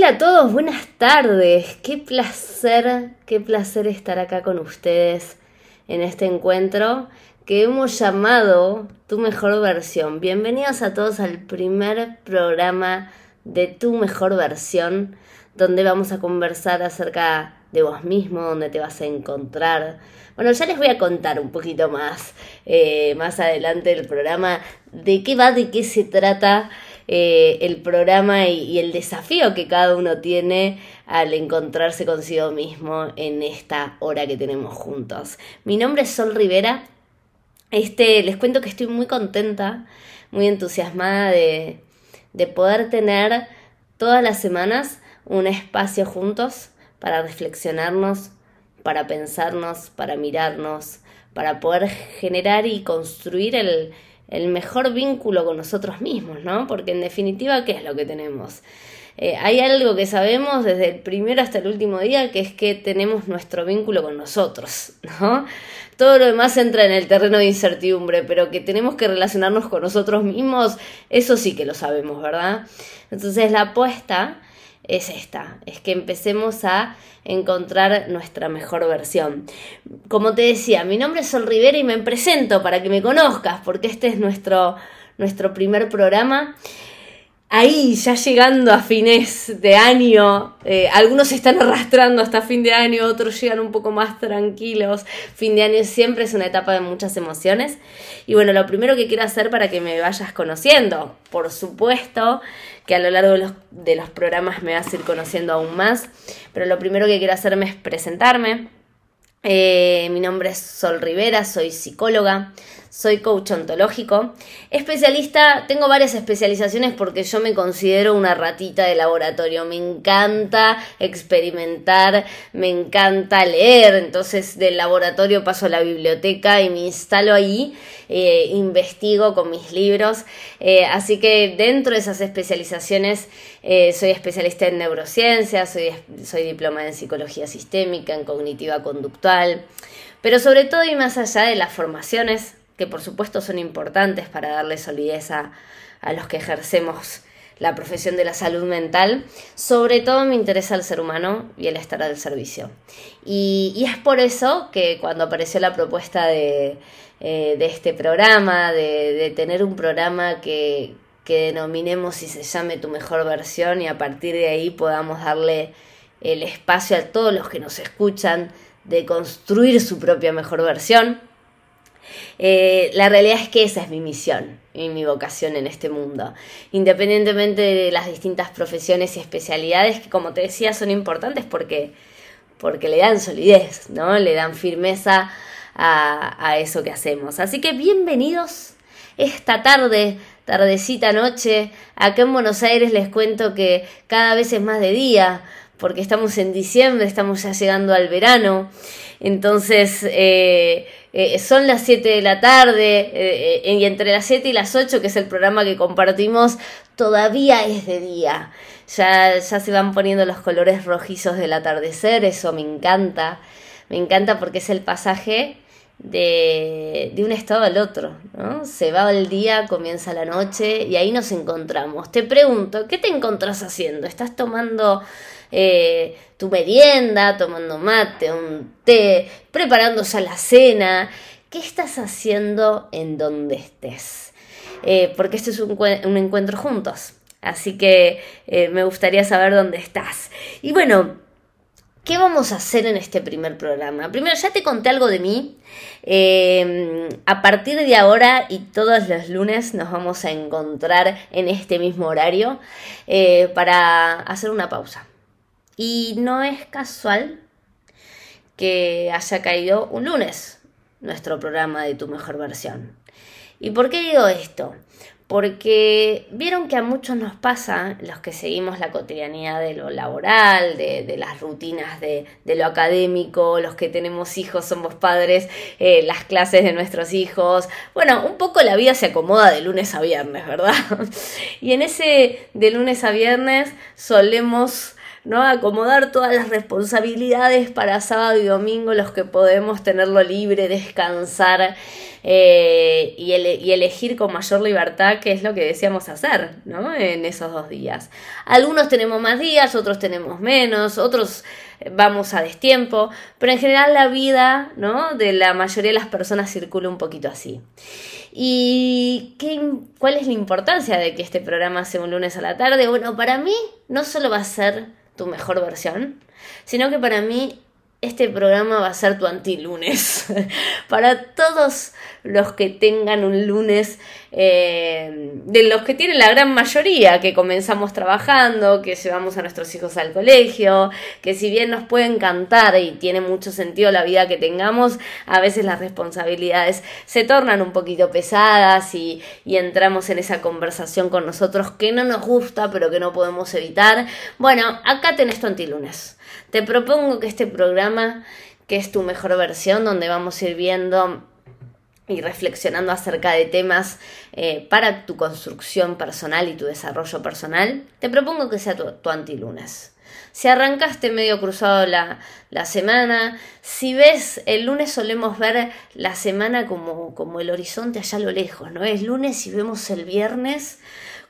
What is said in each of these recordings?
Hola a todos, buenas tardes. Qué placer, qué placer estar acá con ustedes en este encuentro que hemos llamado Tu mejor versión. Bienvenidos a todos al primer programa de Tu mejor versión, donde vamos a conversar acerca de vos mismo, donde te vas a encontrar. Bueno, ya les voy a contar un poquito más, eh, más adelante del programa, de qué va, de qué se trata eh, el programa y, el desafío que cada uno tiene al encontrarse consigo mismo en esta hora que tenemos juntos. Mi nombre es Sol Rivera. Este, les cuento que estoy muy contenta, muy entusiasmada de, de poder tener todas las semanas un espacio juntos para reflexionarnos, para pensarnos, para mirarnos, para poder generar y construir el, el mejor vínculo con nosotros mismos, ¿no? Porque en definitiva, ¿qué es lo que tenemos? Eh, hay algo que sabemos desde el primero hasta el último día, que es que tenemos nuestro vínculo con nosotros, ¿no? Todo lo demás entra en el terreno de incertidumbre, pero que tenemos que relacionarnos con nosotros mismos, eso sí que lo sabemos, ¿verdad? Entonces la apuesta es esta, es que empecemos a encontrar nuestra mejor versión. Como te decía, mi nombre es Sol Rivera y me presento para que me conozcas, porque este es nuestro, nuestro primer programa ahí ya llegando a fines de año, eh, algunos se están arrastrando hasta fin de año, otros llegan un poco más tranquilos. Fin de año siempre es una etapa de muchas emociones. Y bueno, lo primero que quiero hacer para que me vayas conociendo, por supuesto que a lo largo de los, de los programas me vas a ir conociendo aún más, pero lo primero que quiero hacerme es presentarme. Eh, mi nombre es Sol Rivera, soy psicóloga, soy coach ontológico. Especialista, tengo varias especializaciones porque yo me considero una ratita de laboratorio. Me encanta experimentar, me encanta leer. Entonces del laboratorio paso a la biblioteca y me instalo ahí, eh, investigo con mis libros. Eh, así que dentro de esas especializaciones eh, soy especialista en neurociencias, soy, soy diploma en psicología sistémica, en cognitiva conductual. Pero sobre todo y más allá de las formaciones que por supuesto son importantes para darle solidez a, los que ejercemos la profesión de la salud mental, sobre todo me interesa el ser humano y el estar al servicio. Y, es por eso que cuando apareció la propuesta de, eh, este programa, de, tener un programa que, que denominemos y se llame tu mejor versión y a partir de ahí podamos darle el espacio a todos los que nos escuchan de construir su propia mejor versión, eh, la realidad es que esa es mi misión y mi vocación en este mundo. Independientemente de las distintas profesiones y especialidades que, como te decía, son importantes porque, porque le dan solidez, ¿no? Le dan firmeza a, a eso que hacemos. Así que bienvenidos esta tarde, tardecita noche. Acá en Buenos Aires les cuento que cada vez es más de día porque estamos en diciembre, estamos ya llegando al verano. Entonces, eh, eh, son las 7 de la tarde eh, y entre las 7 y las 8, que es el programa que compartimos, todavía es de día. Ya, ya se van poniendo los colores rojizos del atardecer, eso me encanta. Me encanta porque es el pasaje de, de, un estado al otro, ¿no? Se va el día, comienza la noche y ahí nos encontramos. Te pregunto, ¿qué te encontrás haciendo? ¿Estás tomando eh, tu merienda, tomando mate, un té, preparando ya la cena. ¿Qué estás haciendo en donde estés? Eh, porque este es un, encuentro juntos. Así que eh, me gustaría saber dónde estás. Y bueno, ¿qué vamos a hacer en este primer programa? Primero, ya te conté algo de mí. a partir de ahora y todos los lunes nos vamos a encontrar en este mismo horario para hacer una pausa y no es casual que haya caído un lunes nuestro programa de tu mejor versión. ¿Y por qué digo esto? Porque vieron que a muchos nos pasa, los que seguimos la cotidianidad de lo laboral, de, las rutinas de, lo académico, los que tenemos hijos, somos padres, eh, las clases de nuestros hijos. Bueno, un poco la vida se acomoda de lunes a viernes, ¿verdad? Y en ese de lunes a viernes solemos ¿no? Acomodar todas las responsabilidades para sábado y domingo, los que podemos tenerlo libre, descansar eh, y, y, elegir con mayor libertad qué es lo que deseamos hacer, ¿no? En esos dos días. Algunos tenemos más días, otros tenemos menos, otros vamos a destiempo, pero en general la vida, ¿no? De la mayoría de las personas circula un poquito así. ¿Y qué, cuál es la importancia de que este programa sea un lunes a la tarde? Bueno, para mí no solo va a ser tu mejor versión, sino que para mí este programa va a ser tu anti-lunes. Para todos los que tengan un lunes, eh, de los que tienen la gran mayoría, que comenzamos trabajando, que llevamos a nuestros hijos al colegio, que si bien nos puede encantar y tiene mucho sentido la vida que tengamos, a veces las responsabilidades se tornan un poquito pesadas y, y entramos en esa conversación con nosotros que no nos gusta, pero que no podemos evitar. Bueno, acá tenés tu anti-lunes. Te propongo que este programa, que es tu mejor versión, donde vamos a ir viendo y reflexionando acerca de temas eh, para tu construcción personal y tu desarrollo personal, te propongo que sea tu, tu antilunes. Si arrancaste medio cruzado la, la, semana, si ves, el lunes solemos ver la semana como, como el horizonte allá a lo lejos, ¿no? Es lunes y vemos el viernes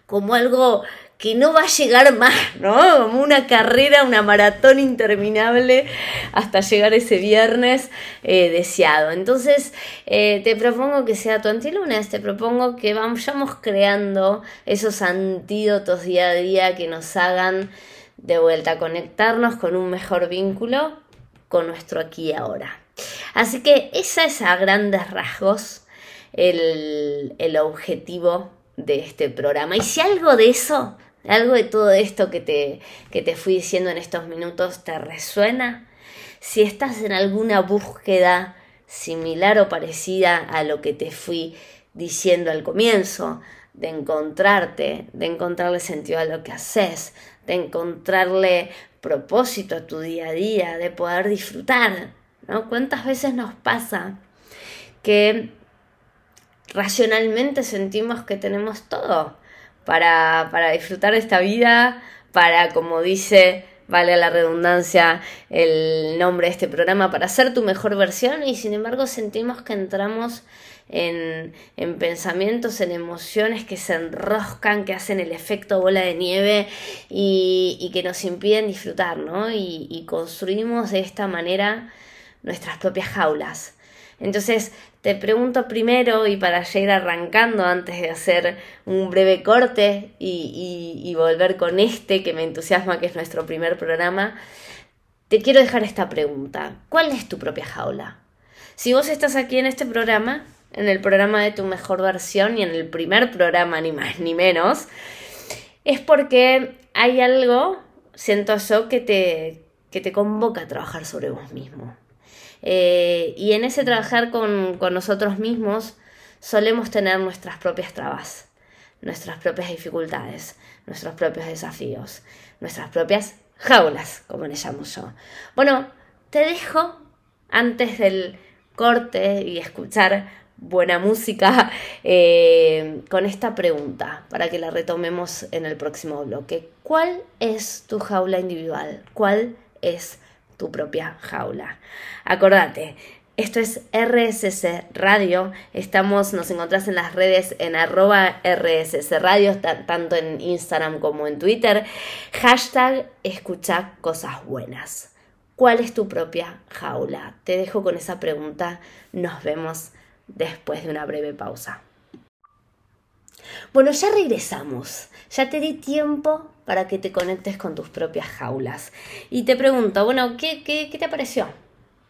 como algo que no va a llegar más, ¿no? Como una carrera, una maratón interminable hasta llegar ese viernes eh, deseado. Entonces, eh, te propongo que sea tu antilunes, te propongo que vayamos creando esos antídotos día a día que nos hagan de vuelta conectarnos con un mejor vínculo con nuestro aquí y ahora. Así que esa es a grandes rasgos el, el objetivo de este programa. Y si algo de eso ¿Algo de todo esto que te, que te fui diciendo en estos minutos te resuena? Si estás en alguna búsqueda similar o parecida a lo que te fui diciendo al comienzo, de encontrarte, de encontrarle sentido a lo que haces, de encontrarle propósito a tu día a día, de poder disfrutar, ¿no? ¿Cuántas veces nos pasa que racionalmente sentimos que tenemos todo? Para, para disfrutar de esta vida, para, como dice, vale la redundancia, el nombre de este programa, para ser tu mejor versión y sin embargo sentimos que entramos en, en, pensamientos, en emociones que se enroscan, que hacen el efecto bola de nieve y, que nos impiden disfrutar, ¿no? Y construimos de esta manera nuestras propias jaulas. Entonces, te pregunto primero, y para ir arrancando antes de hacer un breve corte y, y, volver con este que me entusiasma, que es nuestro primer programa, te quiero dejar esta pregunta. ¿Cuál es tu propia jaula? Si vos estás aquí en este programa, en el programa de tu mejor versión y en el primer programa, ni más ni menos, es porque hay algo, siento yo, que te, que te convoca a trabajar sobre vos mismo. Eh, y en ese trabajar con, con nosotros mismos solemos tener nuestras propias trabas, nuestras propias dificultades, nuestros propios desafíos, nuestras propias jaulas, como le llamo yo. Bueno, te dejo antes del corte y escuchar buena música eh, con esta pregunta para que la retomemos en el próximo bloque. ¿Cuál es tu jaula individual? ¿Cuál es tu propia jaula. Acordate, esto es RSC Radio. Estamos, nos encontrás en las redes en arroba RSC Radio, tanto en Instagram como en Twitter. Hashtag escucha cosas buenas. ¿Cuál es tu propia jaula? Te dejo con esa pregunta. Nos vemos después de una breve pausa. Bueno, ya regresamos. Ya te di tiempo para que te conectes con tus propias jaulas. Y te pregunto, bueno, ¿qué, qué, qué te pareció?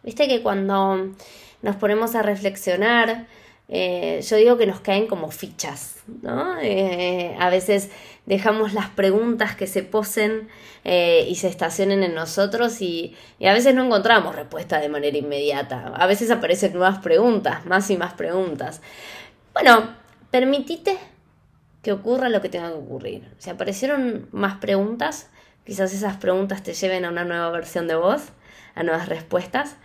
Viste que cuando nos ponemos a reflexionar, eh, yo digo que nos caen como fichas, ¿no? Eh, a veces dejamos las preguntas que se posen eh, y se estacionen en nosotros y, a veces no encontramos respuesta de manera inmediata. A veces aparecen nuevas preguntas, más y más preguntas. Bueno, permitite que ocurra lo que tenga que ocurrir. Si aparecieron más preguntas, quizás esas preguntas te lleven a una nueva versión de voz, a nuevas respuestas.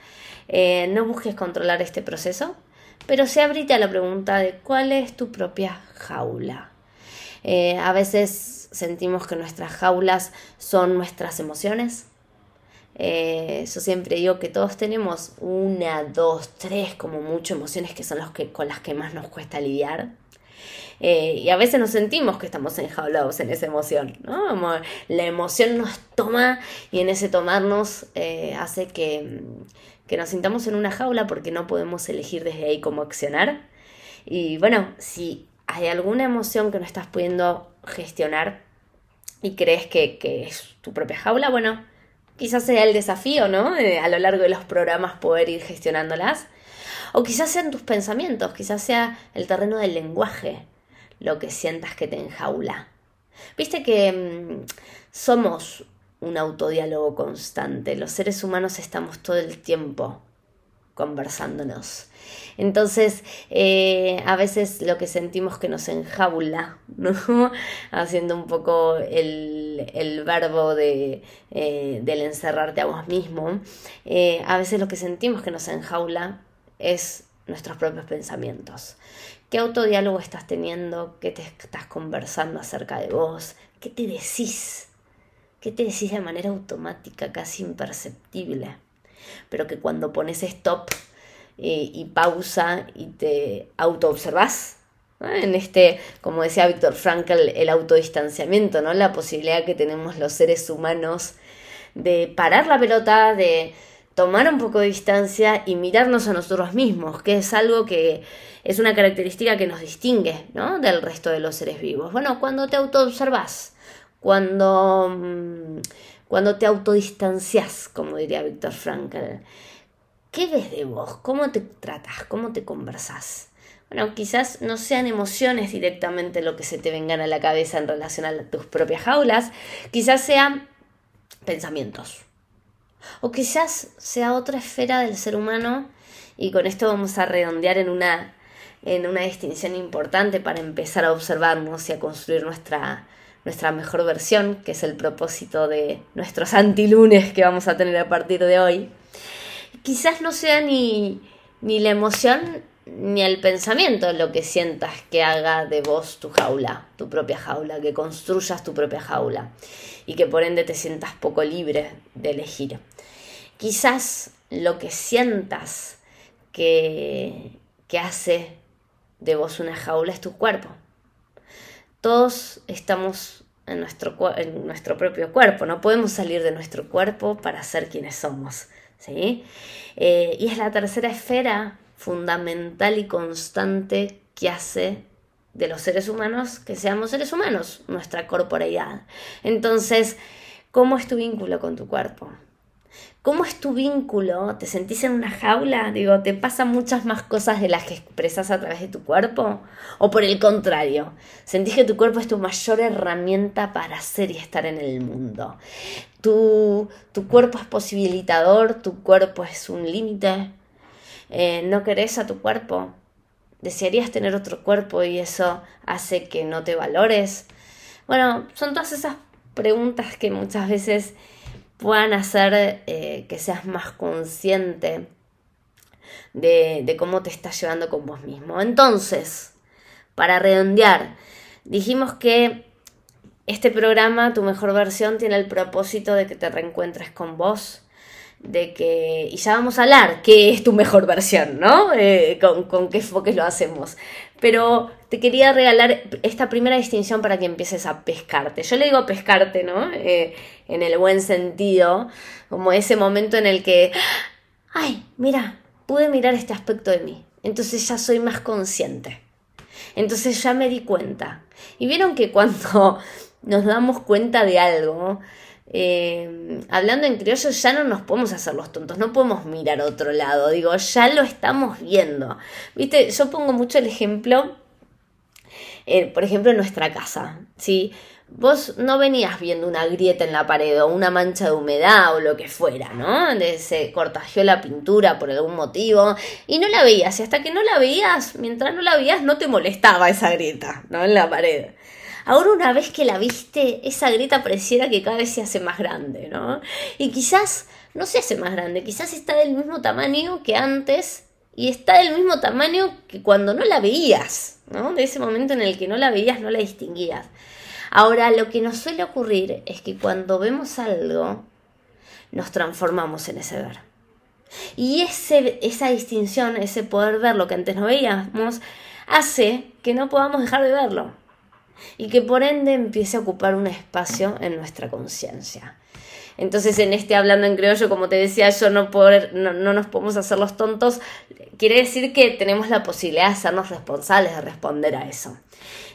Eh, no busques controlar este proceso, pero se abrite a la pregunta de cuál es tu propia jaula. Eh, a veces sentimos que nuestras jaulas son nuestras emociones. Eh, yo siempre digo que todos tenemos una, dos, tres, como mucho emociones que son los que, con las que más nos cuesta lidiar. Eh, y a veces nos sentimos que estamos enjaulados en esa emoción, ¿no? La emoción nos toma y en ese tomarnos eh, hace que, que nos sintamos en una jaula porque no podemos elegir desde ahí cómo accionar. Y bueno, si hay alguna emoción que no estás pudiendo gestionar y crees que, que es tu propia jaula, bueno, quizás sea el desafío, ¿no? A lo largo de los programas poder ir gestionándolas. O quizás sean tus pensamientos, quizás sea el terreno del lenguaje lo que sientas que te enjaula. Viste que mm, somos un autodiálogo constante, los seres humanos estamos todo el tiempo conversándonos. Entonces, eh, a veces lo que sentimos que nos enjaula. Haciendo un poco el, verbo de, eh, del encerrarte a vos mismo, eh, a veces lo que sentimos que nos enjaula es nuestros propios pensamientos. ¿Qué autodiálogo estás teniendo? ¿Qué te estás conversando acerca de vos? ¿Qué te decís? ¿Qué te decís de manera automática, casi imperceptible? Pero que cuando pones stop eh, y pausa y te autoobservás, en este, como decía Víctor Frankl, el autodistanciamiento, ¿no? La posibilidad que tenemos los seres humanos de parar la pelota, de tomar un poco de distancia y mirarnos a nosotros mismos, que es algo que es una característica que nos distingue ¿no? del resto de los seres vivos. Bueno, cuando te autoobservas, cuando, mm, cuando te autodistancias, como diría Víctor Frankl, ¿qué ves de vos? ¿Cómo te tratas? ¿Cómo te conversas? Bueno, quizás no sean emociones directamente lo que se te vengan a la cabeza en relación a tus propias jaulas, quizás sean pensamientos o quizás sea otra esfera del ser humano y con esto vamos a redondear en una, en una distinción importante para empezar a observarnos y a construir nuestra, nuestra mejor versión, que es el propósito de nuestros antilunes que vamos a tener a partir de hoy. Quizás no sea ni, ni la emoción ni el pensamiento lo que sientas que haga de vos tu jaula, tu propia jaula, que construyas tu propia jaula y que por ende te sientas poco libre de elegir. Quizás lo que sientas que, que hace de vos una jaula es tu cuerpo. Todos estamos en nuestro, en nuestro propio cuerpo, no podemos salir de nuestro cuerpo para ser quienes somos. ¿sí? Eh, y es la tercera esfera fundamental y constante que hace de los seres humanos que seamos seres humanos, nuestra corporeidad. Entonces, ¿cómo es tu vínculo con tu cuerpo? ¿Cómo es tu vínculo? ¿Te sentís en una jaula? Digo, ¿te pasan muchas más cosas de las que expresas a través de tu cuerpo? ¿O por el contrario, sentís que tu cuerpo es tu mayor herramienta para ser y estar en el mundo? ¿Tu, tu cuerpo es posibilitador? ¿Tu cuerpo es un límite? Eh, ¿No querés a tu cuerpo? ¿Desearías tener otro cuerpo y eso hace que no te valores? Bueno, son todas esas preguntas que muchas veces puedan hacer eh, que seas más consciente de, de cómo te estás llevando con vos mismo. Entonces, para redondear, dijimos que este programa, tu mejor versión, tiene el propósito de que te reencuentres con vos, de que, y ya vamos a hablar, qué es tu mejor versión, ¿no? Eh, con, con, qué enfoques lo hacemos. Pero te quería regalar esta primera distinción para que empieces a pescarte. Yo le digo pescarte, ¿no? Eh, en el buen sentido, como ese momento en el que, ay, mira, pude mirar este aspecto de mí. Entonces ya soy más consciente. Entonces ya me di cuenta. Y vieron que cuando nos damos cuenta de algo, eh, hablando en criollo, ya no nos podemos hacer los tontos, no podemos mirar a otro lado, digo, ya lo estamos viendo. Viste, yo pongo mucho el ejemplo, eh, por ejemplo, en nuestra casa, ¿sí? Vos no venías viendo una grieta en la pared o una mancha de humedad o lo que fuera, ¿no? se cortagió la pintura por algún motivo y no la veías. Y hasta que no la veías, mientras no la veías, no te molestaba esa grieta, ¿no? En la pared. Ahora una vez que la viste, esa grieta pareciera que cada vez se hace más grande, ¿no? Y quizás no se hace más grande, quizás está del mismo tamaño que antes y está del mismo tamaño que cuando no la veías, ¿no? De ese momento en el que no la veías, no la distinguías. Ahora, lo que nos suele ocurrir es que cuando vemos algo, nos transformamos en ese ver. Y ese, esa distinción, ese poder ver lo que antes no veíamos, hace que no podamos dejar de verlo y que por ende empiece a ocupar un espacio en nuestra conciencia. Entonces, en este hablando en criollo, como te decía, yo no, poder, no, nos podemos hacer los tontos, quiere decir que tenemos la posibilidad de hacernos responsables de responder a eso.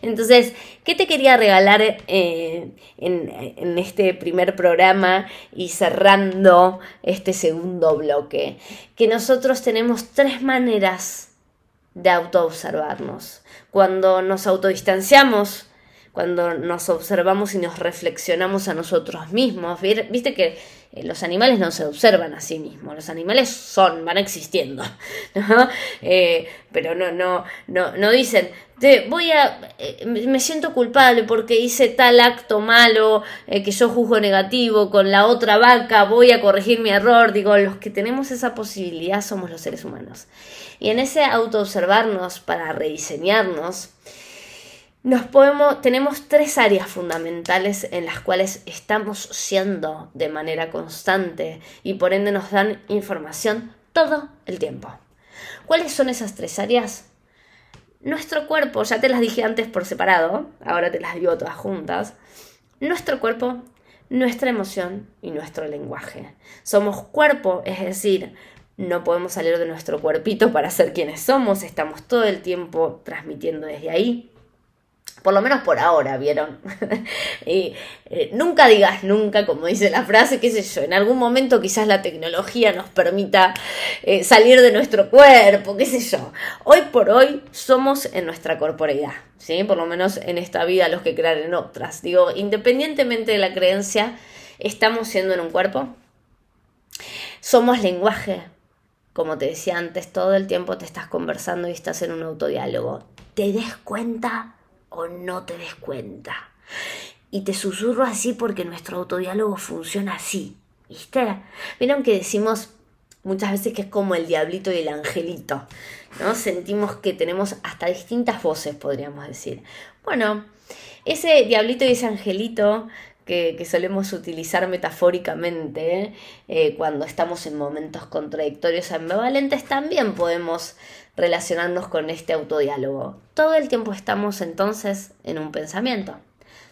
Entonces, ¿qué te quería regalar eh, en, en, este primer programa y cerrando este segundo bloque? Que nosotros tenemos tres maneras de autoobservarnos. Cuando nos autodistanciamos, cuando nos observamos y nos reflexionamos a nosotros mismos. Viste que eh, los animales no se observan a sí mismos, los animales son, van existiendo, eh, pero no, no, no, no dicen, te voy a, eh, me siento culpable porque hice tal acto malo que yo juzgo negativo con la otra vaca, voy a corregir mi error. Digo, los que tenemos esa posibilidad somos los seres humanos. Y en ese autoobservarnos para rediseñarnos, tenemos tres áreas fundamentales en las cuales estamos siendo de manera constante y por ende nos dan información todo el tiempo. ¿Cuáles son esas tres áreas? Nuestro cuerpo, ya te las dije antes por separado, ahora te las digo todas juntas. Nuestro cuerpo, nuestra emoción y nuestro lenguaje. Somos cuerpo, es decir, no podemos salir de nuestro cuerpito para ser quienes somos, estamos todo el tiempo transmitiendo desde ahí. Por lo menos por ahora, ¿vieron? y eh, nunca digas nunca, como dice la frase, qué sé yo, en algún momento quizás la tecnología nos permita eh, salir de nuestro cuerpo, qué sé yo. Hoy por hoy somos en nuestra corporeidad, ¿sí? Por lo menos en esta vida los que crean en otras. Digo, independientemente de la creencia, estamos siendo en un cuerpo. Somos lenguaje, como te decía antes, todo el tiempo te estás conversando y estás en un autodiálogo. ¿Te des cuenta? O no te des cuenta. Y te susurro así porque nuestro autodiálogo funciona así. ¿Viste? Vieron que decimos muchas veces que es como el diablito y el angelito, ¿no? Sentimos que tenemos hasta distintas voces, podríamos decir. Bueno, ese diablito y ese angelito que, solemos utilizar metafóricamente eh, cuando estamos en momentos contradictorios ambivalentes, también podemos relacionarnos con este autodiálogo. Todo el tiempo estamos entonces en un pensamiento.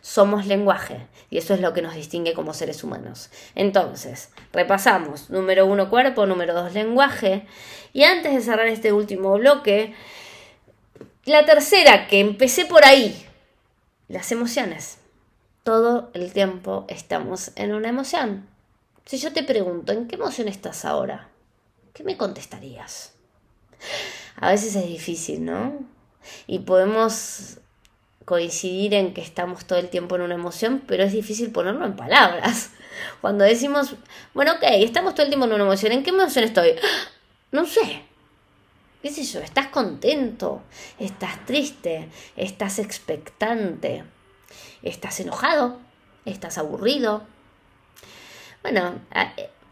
Somos lenguaje y eso es lo que nos distingue como seres humanos. Entonces, repasamos. Número uno, cuerpo. Número dos, lenguaje. Y antes de cerrar este último bloque, la tercera, que empecé por ahí, las emociones. Todo el tiempo estamos en una emoción. Si yo te pregunto, ¿en qué emoción estás ahora? ¿Qué me contestarías? A veces es difícil, ¿no? Y podemos coincidir en que estamos todo el tiempo en una emoción, pero es difícil ponerlo en palabras. Cuando decimos, bueno, ok, estamos todo el tiempo en una emoción, ¿en qué emoción estoy? No sé. ¿Qué sé yo? ¿Estás contento? ¿Estás triste? ¿Estás expectante? ¿Estás enojado? ¿Estás aburrido? Bueno,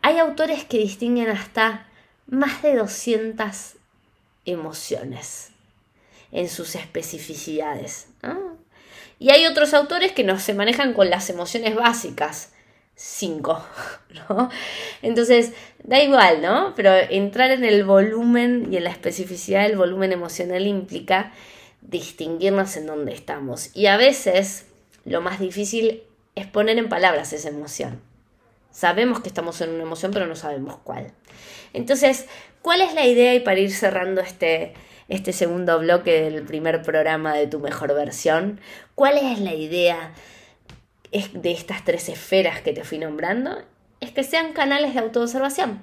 hay autores que distinguen hasta más de 200 emociones en sus especificidades. Y hay otros autores que no se manejan con las emociones básicas, cinco, ¿no? Entonces, da igual, ¿no? Pero entrar en el volumen y en la especificidad del volumen emocional implica distinguirnos en dónde estamos. Y a veces lo más difícil es poner en palabras esa emoción. Sabemos que estamos en una emoción, pero no sabemos cuál. Entonces, ¿cuál es la idea? Y para ir cerrando este, este segundo bloque del primer programa de tu mejor versión, ¿cuál es la idea de estas tres esferas que te fui nombrando? Es que sean canales de autoobservación,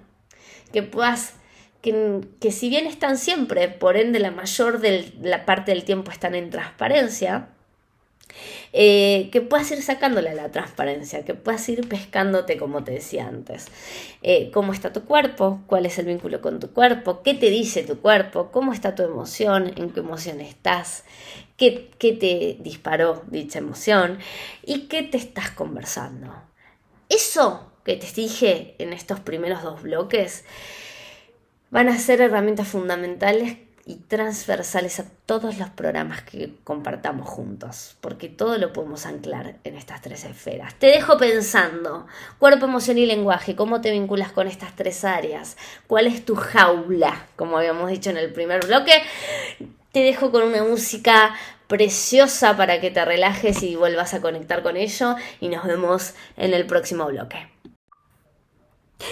que puedas que, que, si bien están siempre, por ende la mayor de la parte del tiempo están en transparencia, eh, que puedas ir sacándole a la transparencia, que puedas ir pescándote como te decía antes. Eh, ¿Cómo está tu cuerpo? ¿Cuál es el vínculo con tu cuerpo? ¿Qué te dice tu cuerpo? ¿Cómo está tu emoción? ¿En qué emoción estás? ¿Qué, qué te disparó dicha emoción? ¿Y qué te estás conversando? Eso que te dije en estos primeros dos bloques van a ser herramientas fundamentales y transversales a todos los programas que compartamos juntos, porque todo lo podemos anclar en estas tres esferas. Te dejo pensando, cuerpo, emoción y lenguaje, ¿cómo te vinculas con estas tres áreas? ¿Cuál es tu jaula? Como habíamos dicho en el primer bloque, te dejo con una música preciosa para que te relajes y vuelvas a conectar con ello y nos vemos en el próximo bloque.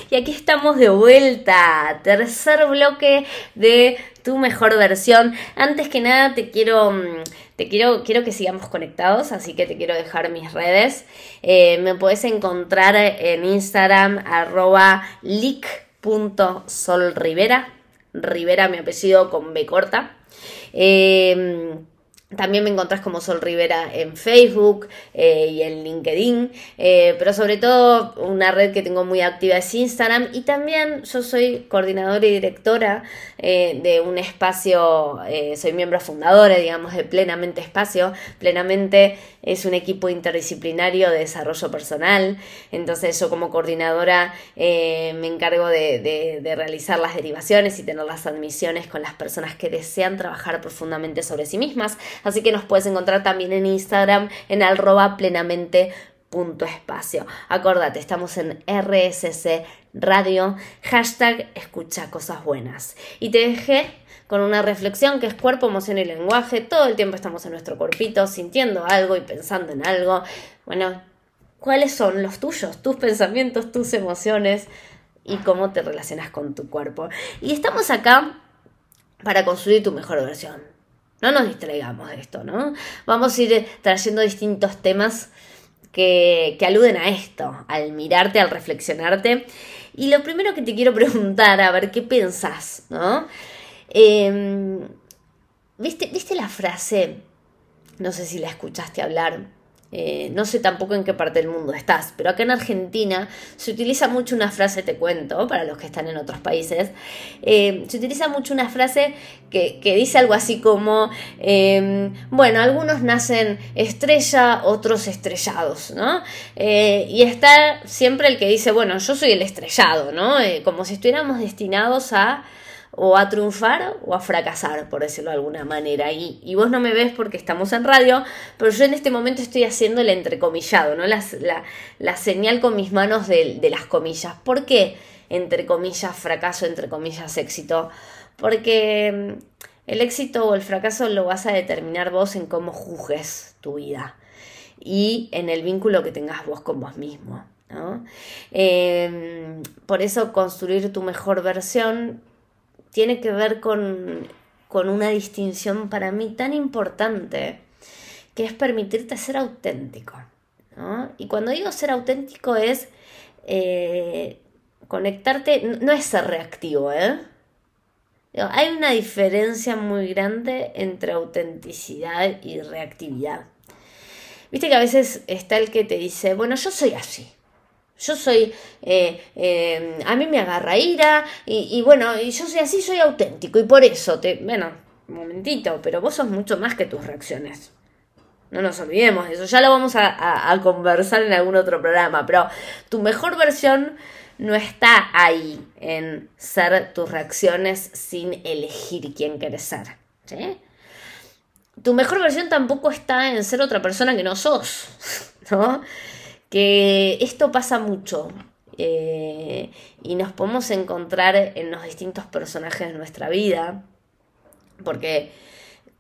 Y aquí estamos de vuelta, tercer bloque de tu mejor versión. Antes que nada te quiero, mm, te quiero, quiero que sigamos conectados, así que te quiero dejar mis redes. Eh, me puedes encontrar en Instagram arroba leak.solrivera. Rivera mi apellido con B corta. Eh, también me encontrás como Sol Rivera en Facebook eh, y en LinkedIn, eh, pero sobre todo una red que tengo muy activa es Instagram y también yo soy coordinadora y directora eh, de un espacio, soy miembro fundadora, digamos, de Plenamente Espacio. Plenamente es un equipo interdisciplinario de desarrollo personal, entonces yo como coordinadora me encargo de, de realizar las derivaciones y tener las admisiones con las personas que desean trabajar profundamente sobre sí mismas Así que nos puedes encontrar también en Instagram en arroba plenamente punto espacio. Acordate, estamos en RSC Radio, hashtag escucha cosas buenas. Y te dejé con una reflexión que es cuerpo, emoción y lenguaje. Todo el tiempo estamos en nuestro cuerpito sintiendo algo y pensando en algo. Bueno, ¿cuáles son los tuyos, tus pensamientos, tus emociones y cómo te relacionas con tu cuerpo? Y estamos acá para construir tu mejor versión. No nos distraigamos de esto, ¿no? Vamos a ir trayendo distintos temas que, aluden a esto, al mirarte, al reflexionarte. Y lo primero que te quiero preguntar, a ver qué pensás, ¿no? Em, ¿viste, ¿Viste la frase? No sé si la escuchaste hablar eh, no sé tampoco en qué parte del mundo estás, pero acá en Argentina se utiliza mucho una frase, te cuento, para los que están en otros países, eh, se utiliza mucho una frase que, dice algo así como, em, bueno, algunos nacen estrella, otros estrellados, ¿no? Eh, y está siempre el que dice, bueno, yo soy el estrellado, ¿no? como si estuviéramos destinados a o a triunfar o a fracasar, por decirlo de alguna manera. Y, y, vos no me ves porque estamos en radio, pero yo en este momento estoy haciendo el entrecomillado, ¿no? La, la, señal con mis manos de, de, las comillas. ¿Por qué? Entre comillas, fracaso, entre comillas, éxito. Porque mm, el éxito o el fracaso lo vas a determinar vos en cómo juzgues tu vida y en el vínculo que tengas vos con vos mismo. ¿no? Em, por eso construir tu mejor versión tiene que ver con, una distinción para mí tan importante, que es permitirte ser auténtico. Y cuando digo ser auténtico es eh, conectarte, no es ser reactivo, ¿eh? Hay una diferencia muy grande entre autenticidad y reactividad. Viste que a veces está el que te dice, bueno, yo soy así. Yo soy, eh, eh, a mí me agarra ira y, bueno, y yo soy así, soy auténtico y por eso te, bueno, un momentito, pero vos sos mucho más que tus reacciones. No nos olvidemos de eso, ya lo vamos a, conversar en algún otro programa, pero tu mejor versión no está ahí en ser tus reacciones sin elegir quién quieres ser. Tu mejor versión tampoco está en ser otra persona que no sos, ¿no? Que esto pasa mucho eh, y nos podemos encontrar en los distintos personajes de nuestra vida, porque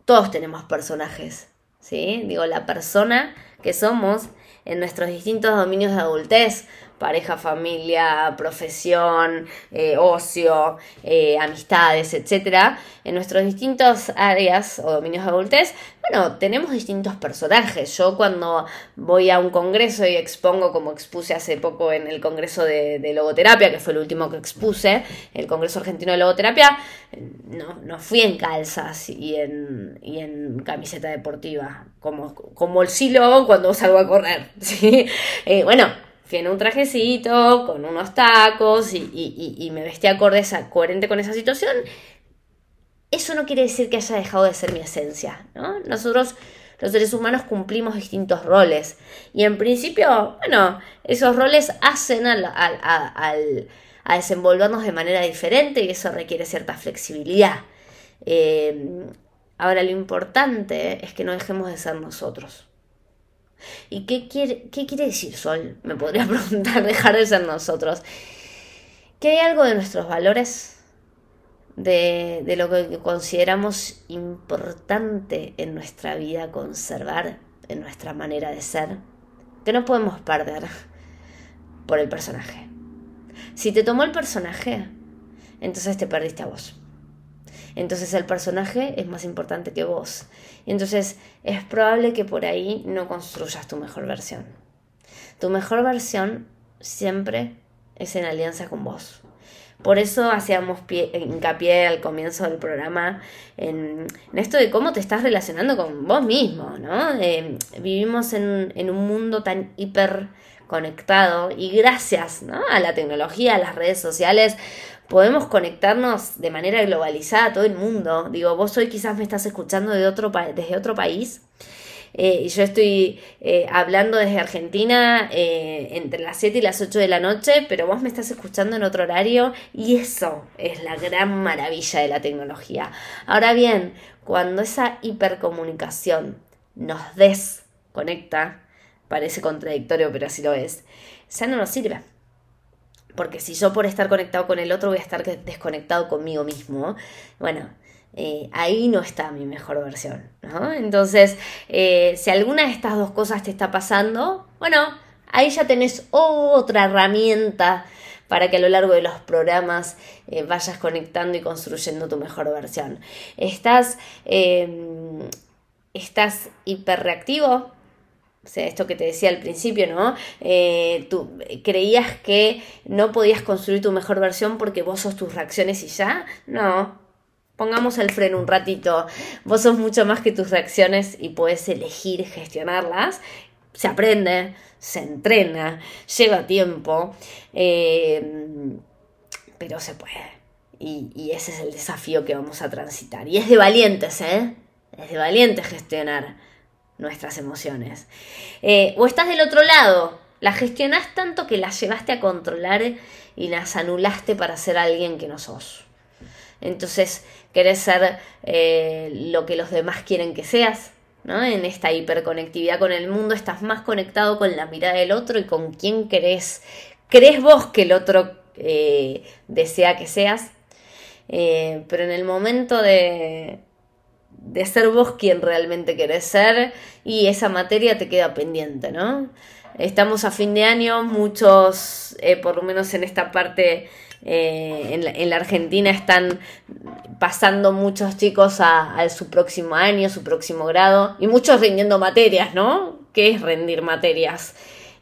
todos tenemos personajes, ¿sí? Digo, la persona que somos en nuestros distintos dominios de adultez, pareja, familia, profesión, eh, ocio, eh, amistades, etc. En nuestros distintos áreas o dominios de adultez, bueno, tenemos distintos personajes. Yo cuando voy a un congreso y expongo, como expuse hace poco en el congreso de, logoterapia, que fue el último que expuse, el Congreso Argentino de Logoterapia, no, no fui en calzas y en, y en camiseta deportiva, como, como sí lo hago cuando salgo a correr. ¿sí? Eh, bueno, tiene un trajecito, con unos tacos y, me vestí acorde, coherente con esa situación, eso no quiere decir que haya dejado de ser mi esencia, ¿no? Nosotros, los seres humanos, cumplimos distintos roles y en principio, bueno, esos roles hacen al, a desenvolvernos de manera diferente y eso requiere cierta flexibilidad. Eh, ahora lo importante es que no dejemos de ser nosotros. ¿Y qué quiere, qué quiere decir Sol? Me podría preguntar, dejar de ser nosotros. Que hay algo de nuestros valores, de, de lo que consideramos importante en nuestra vida conservar, en nuestra manera de ser, que no podemos perder por el personaje. Si te tomó el personaje, entonces te perdiste a vos. Entonces el personaje es más importante que vos. Entonces es probable que por ahí no construyas tu mejor versión. Tu mejor versión siempre es en alianza con vos. Por eso hacíamos hincapié al comienzo del programa en, esto de cómo te estás relacionando con vos mismo, ¿no? Eh, vivimos en, un mundo tan hiper conectado y gracias a la tecnología, a las redes sociales, podemos conectarnos de manera globalizada a todo el mundo. Digo, vos hoy quizás me estás escuchando de otro desde otro país. Eh, y yo estoy eh, hablando desde Argentina eh, entre las 7 y las 8 de la noche, pero vos me estás escuchando en otro horario y eso es la gran maravilla de la tecnología. Ahora bien, cuando esa hipercomunicación nos desconecta, parece contradictorio, pero así lo es, ya no nos sirve. Porque si yo por estar conectado con el otro voy a estar desconectado conmigo mismo, bueno, eh, ahí no está mi mejor versión. Entonces, eh, si alguna de estas dos cosas te está pasando, bueno, ahí ya tenés otra herramienta para que a lo largo de los programas eh, vayas conectando y construyendo tu mejor versión. ¿Estás, estás hiperreactivo? O sea, esto que te decía al principio, ¿no? Eh, tú creías que no podías construir tu mejor versión porque vos sos tus reacciones y ya. No. Pongamos el freno un ratito. Vos sos mucho más que tus reacciones y puedes elegir gestionarlas. Se aprende, se entrena, lleva tiempo, eh, pero se puede. Y, y ese es el desafío que vamos a transitar. Y es de valientes, ¿eh? Es de valientes gestionar nuestras emociones. Eh, o estás del otro lado, las gestionás tanto que las llevaste a controlar y las anulaste para ser alguien que no sos. Entonces, querés ser eh, lo que los demás quieren que seas, ¿no? En esta hiperconectividad con el mundo estás más conectado con la mirada del otro y con quién querés. ¿Crees vos que el otro eh, desea que seas? pero en el momento de, de ser vos quien realmente querés ser y esa materia te queda pendiente, ¿no? Estamos a fin de año, muchos, eh, por lo menos en esta parte, eh, en, la, Argentina están pasando muchos chicos a, su próximo año, su próximo grado, y muchos rindiendo materias, ¿no? ¿Qué es rendir materias?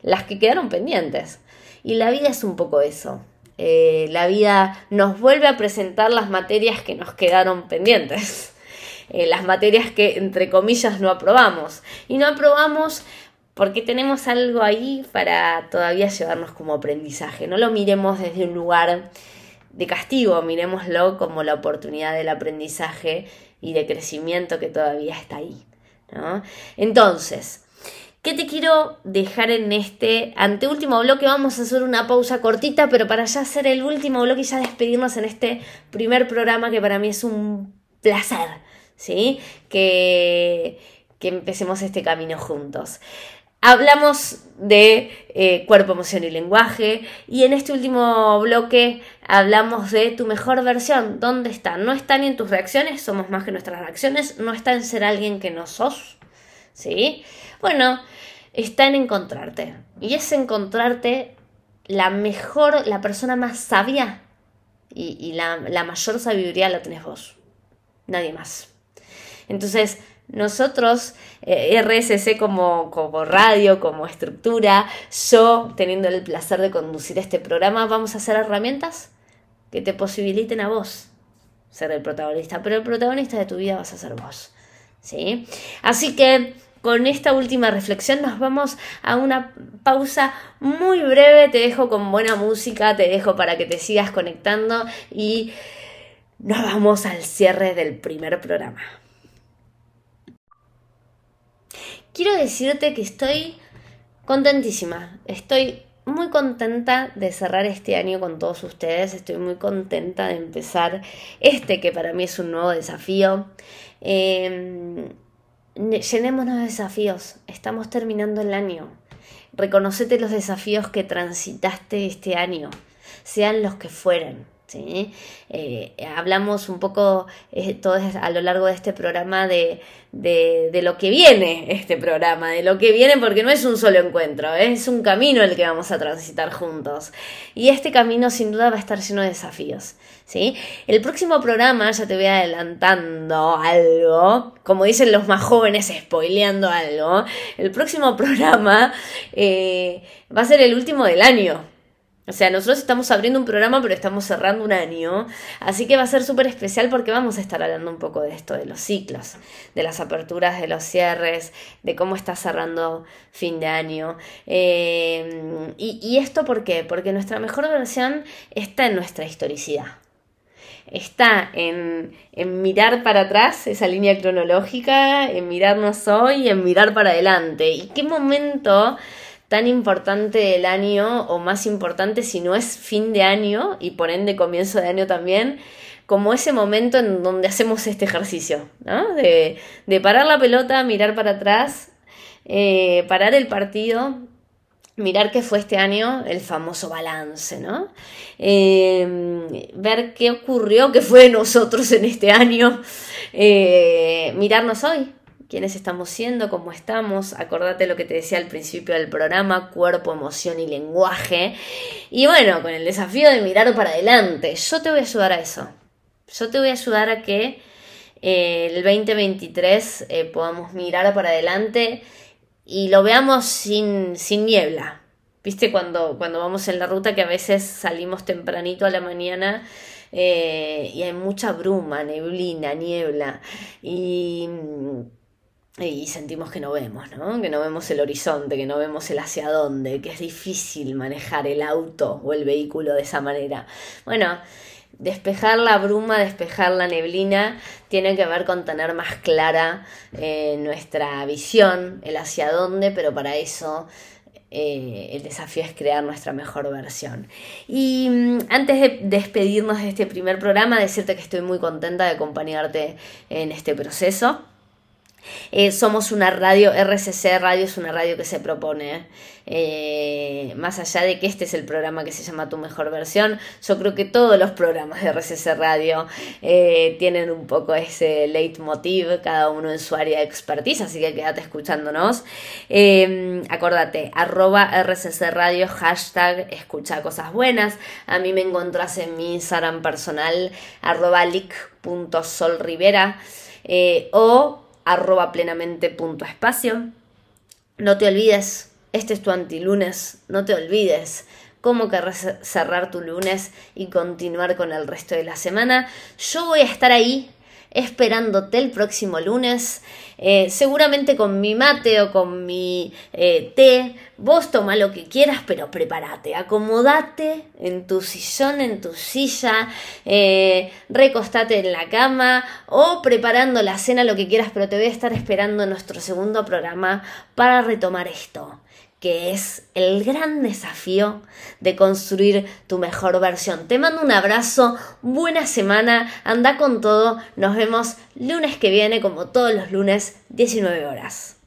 Las que quedaron pendientes. Y la vida es un poco eso. Eh, la vida nos vuelve a presentar las materias que nos quedaron pendientes. Eh, las materias que entre comillas no aprobamos. Y no aprobamos porque tenemos algo ahí para todavía llevarnos como aprendizaje. No lo miremos desde un lugar de castigo, miremoslo como la oportunidad del aprendizaje y de crecimiento que todavía está ahí. Entonces, ¿Qué te quiero dejar en este anteúltimo bloque? Vamos a hacer una pausa cortita, pero para ya hacer el último bloque y ya despedirnos en este primer programa que para mí es un placer ¿sí? Que, que empecemos este camino juntos. Hablamos de eh, cuerpo, emoción y lenguaje y en este último bloque hablamos de tu mejor versión. ¿Dónde está? No está ni en tus reacciones, somos más que nuestras reacciones, no está en ser alguien que no sos. ¿Sí? Bueno, está en encontrarte. Y es encontrarte la mejor, la persona más sabia y, la, la mayor sabiduría la tenés vos. Nadie más. Entonces, nosotros, eh, RSC como, como radio, como estructura, yo teniendo el placer de conducir este programa, vamos a hacer herramientas que te posibiliten a vos ser el protagonista, pero el protagonista de tu vida vas a ser vos. ¿sí? Así que con esta última reflexión nos vamos a una pausa muy breve, te dejo con buena música, te dejo para que te sigas conectando y nos vamos al cierre del primer programa. Quiero decirte que estoy contentísima, estoy muy contenta de cerrar este año con todos ustedes, estoy muy contenta de empezar este que para mí es un nuevo desafío. Eh, llenémonos de desafíos, estamos terminando el año. Reconocete los desafíos que transitaste este año, sean los que fueren. ¿Sí? Eh, hablamos un poco eh, a lo largo de este programa de, de, lo que viene este programa, de lo que viene porque no es un solo encuentro, es un camino el que vamos a transitar juntos. Y este camino sin duda va a estar lleno de desafíos. ¿sí? El próximo programa, ya te voy adelantando algo, como dicen los más jóvenes, spoileando algo, el próximo programa eh, va a ser el último del año. O sea, nosotros estamos abriendo un programa, pero estamos cerrando un año. Así que va a ser súper especial porque vamos a estar hablando un poco de esto, de los ciclos, de las aperturas, de los cierres, de cómo está cerrando fin de año. Eh, y, esto por qué? Porque nuestra mejor versión está en nuestra historicidad. Está en, en mirar para atrás esa línea cronológica, en mirarnos hoy, en mirar para adelante. ¿Y qué momento tan importante del año o más importante si no es fin de año y por ende comienzo de año también, como ese momento en donde hacemos este ejercicio, ¿no? De, parar la pelota, mirar para atrás, eh, parar el partido, mirar qué fue este año, el famoso balance, ¿no? Eh, ver qué ocurrió, qué fue de nosotros en este año, eh, mirarnos hoy, quiénes estamos siendo, cómo estamos. Acordate lo que te decía al principio del programa, cuerpo, emoción y lenguaje. Y bueno, con el desafío de mirar para adelante, yo te voy a ayudar a eso. Yo te voy a ayudar a que eh, el 2023 eh, podamos mirar para adelante y lo veamos sin, sin niebla. ¿Viste cuando, cuando vamos en la ruta que a veces salimos tempranito a la mañana eh, y hay mucha bruma, neblina, niebla? Y y sentimos que no vemos, ¿no? Que no vemos el horizonte, que no vemos el hacia dónde, que es difícil manejar el auto o el vehículo de esa manera. Bueno, despejar la bruma, despejar la neblina, tiene que ver con tener más clara eh, nuestra visión, el hacia dónde, pero para eso eh, el desafío es crear nuestra mejor versión. Y mm, antes de despedirnos de este primer programa, decirte que estoy muy contenta de acompañarte en este proceso. Eh, somos una radio, RCC Radio es una radio que se propone, eh, más allá de que este es el programa que se llama Tu Mejor Versión, yo creo que todos los programas de RCC Radio eh, tienen un poco ese leitmotiv, cada uno en su área de expertise, así que quédate escuchándonos. acordate, arroba RCC Radio, hashtag escucha cosas buenas. A mí me encontrás en mi Instagram personal, arroba lic.solrivera o arroba plenamente punto espacio. No te olvides, este es tu antilunes, no te olvides cómo querrás cerrar tu lunes y continuar con el resto de la semana. Yo voy a estar ahí esperándote el próximo lunes, eh, seguramente con mi mate o con mi eh, té. Vos toma lo que quieras, pero prepárate, acomodate en tu sillón, en tu silla, eh, recostate en la cama o preparando la cena, lo que quieras, pero te voy a estar esperando en nuestro segundo programa para retomar esto que es el gran desafío de construir tu mejor versión. Te mando un abrazo, buena semana, anda con todo, nos vemos lunes que viene como todos los lunes, 19 horas.